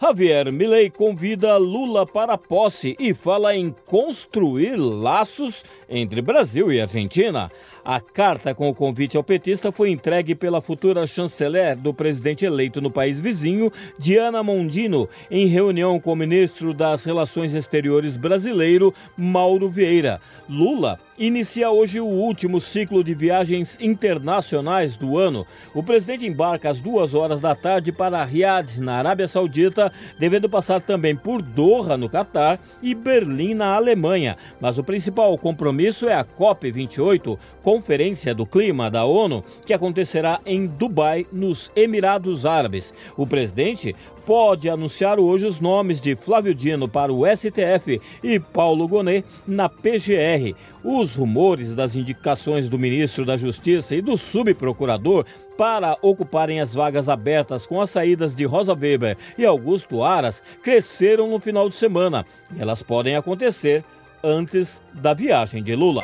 Javier Milei convida Lula para posse e fala em construir laços entre Brasil e Argentina. A carta com o convite ao petista foi entregue pela futura chanceler do presidente eleito no país vizinho, Diana Mondino, em reunião com o ministro das Relações Exteriores brasileiro, Mauro Vieira. Lula inicia hoje o último ciclo de viagens internacionais do ano. O presidente embarca às duas horas da tarde para Riad, na Arábia Saudita, devendo passar também por Doha, no Catar, e Berlim, na Alemanha. Mas o principal compromisso é a COP28, Conferência do Clima da ONU, que acontecerá em Dubai, nos Emirados Árabes. O presidente pode anunciar hoje os nomes de Flávio Dino para o STF e Paulo Gonet na PGR. Os rumores das indicações do ministro da Justiça e do subprocurador para ocuparem as vagas abertas com as saídas de Rosa Weber e Augusto Aras cresceram no final de semana. Elas podem acontecer antes da viagem de Lula.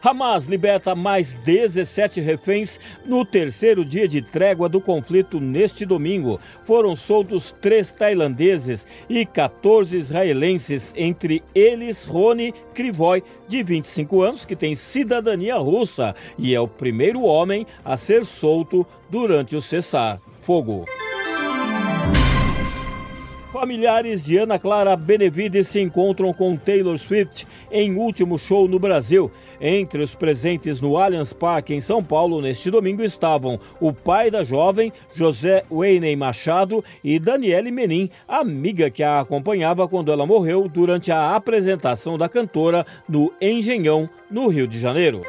Hamas liberta mais 17 reféns no terceiro dia de trégua do conflito neste domingo. Foram soltos três tailandeses e 14 israelenses, entre eles Rony Krivoy, de 25 anos, que tem cidadania russa e é o primeiro homem a ser solto durante o cessar-fogo. Familiares de Ana Clara Benevides se encontram com Taylor Swift em último show no Brasil. Entre os presentes no Allianz Parque em São Paulo neste domingo estavam o pai da jovem, José Wayne Machado, e Daniele Menin, amiga que a acompanhava quando ela morreu durante a apresentação da cantora no Engenhão, no Rio de Janeiro.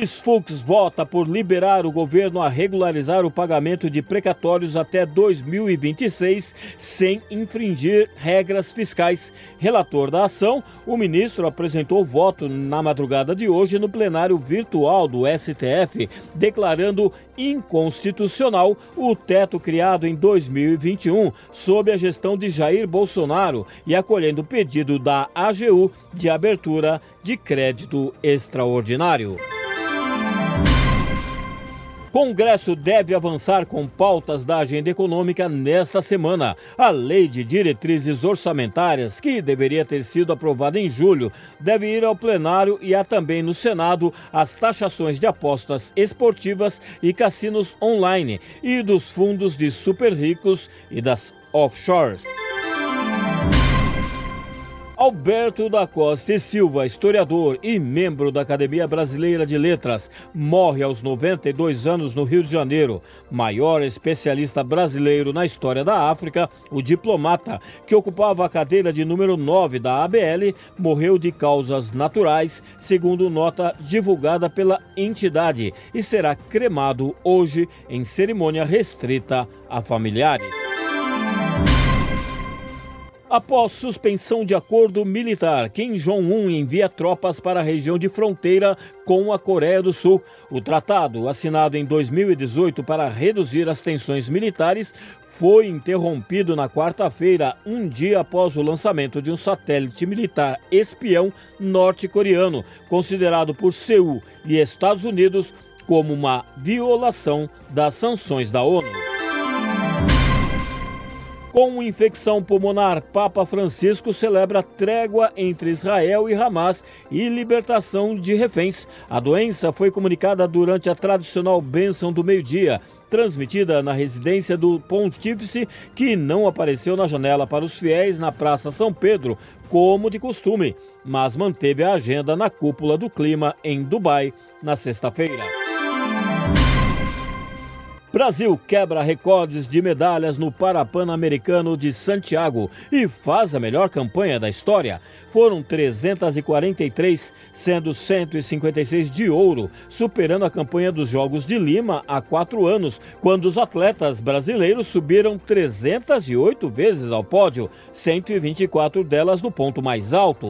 Luiz Fux vota por liberar o governo a regularizar o pagamento de precatórios até 2026 sem infringir regras fiscais. Relator da ação, o ministro apresentou voto na madrugada de hoje no plenário virtual do STF, declarando inconstitucional o teto criado em 2021 sob a gestão de Jair Bolsonaro e acolhendo o pedido da AGU de abertura de crédito extraordinário. Congresso deve avançar com pautas da agenda econômica nesta semana. A Lei de Diretrizes Orçamentárias, que deveria ter sido aprovada em julho, deve ir ao plenário e há também no Senado as taxações de apostas esportivas e cassinos online e dos fundos de super ricos e das offshores. Alberto da Costa e Silva, historiador e membro da Academia Brasileira de Letras, morre aos 92 anos no Rio de Janeiro. Maior especialista brasileiro na história da África, o diplomata, que ocupava a cadeira de número 9 da ABL, morreu de causas naturais, segundo nota divulgada pela entidade, e será cremado hoje em cerimônia restrita a familiares. Após suspensão de acordo militar, Kim Jong-un envia tropas para a região de fronteira com a Coreia do Sul. O tratado, assinado em 2018 para reduzir as tensões militares, foi interrompido na quarta-feira, um dia após o lançamento de um satélite militar espião norte-coreano, considerado por Seul e Estados Unidos como uma violação das sanções da ONU. Com infecção pulmonar, Papa Francisco celebra trégua entre Israel e Hamas e libertação de reféns. A doença foi comunicada durante a tradicional bênção do meio-dia, transmitida na residência do pontífice, que não apareceu na janela para os fiéis na Praça São Pedro, como de costume, mas manteve a agenda na cúpula do clima em Dubai na sexta-feira. Brasil quebra recordes de medalhas no Parapan-Americano de Santiago e faz a melhor campanha da história. Foram 343, sendo 156 de ouro, superando a campanha dos Jogos de Lima há quatro anos, quando os atletas brasileiros subiram 308 vezes ao pódio, 124 delas no ponto mais alto.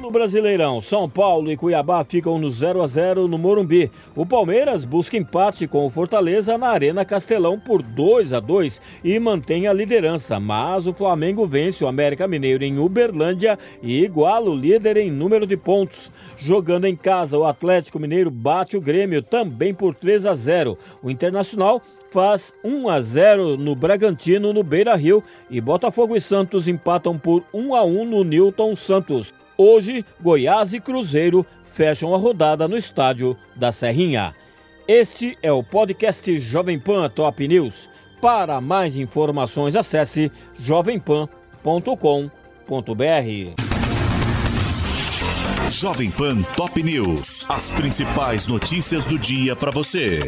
Brasileirão, São Paulo e Cuiabá ficam no 0 a 0 no Morumbi. O Palmeiras busca empate com o Fortaleza na Arena Castelão por 2 a 2 e mantém a liderança, mas o Flamengo vence o América Mineiro em Uberlândia e iguala o líder em número de pontos. Jogando em casa, o Atlético Mineiro bate o Grêmio também por 3 a 0. O Internacional faz 1 a 0 no Bragantino no Beira-Rio e Botafogo e Santos empatam por 1 a 1 no Newton Santos. Hoje, Goiás e Cruzeiro fecham a rodada no estádio da Serrinha. Este é o podcast Jovem Pan Top News. Para mais informações, acesse jovempan.com.br. Jovem Pan Top News. As principais notícias do dia para você.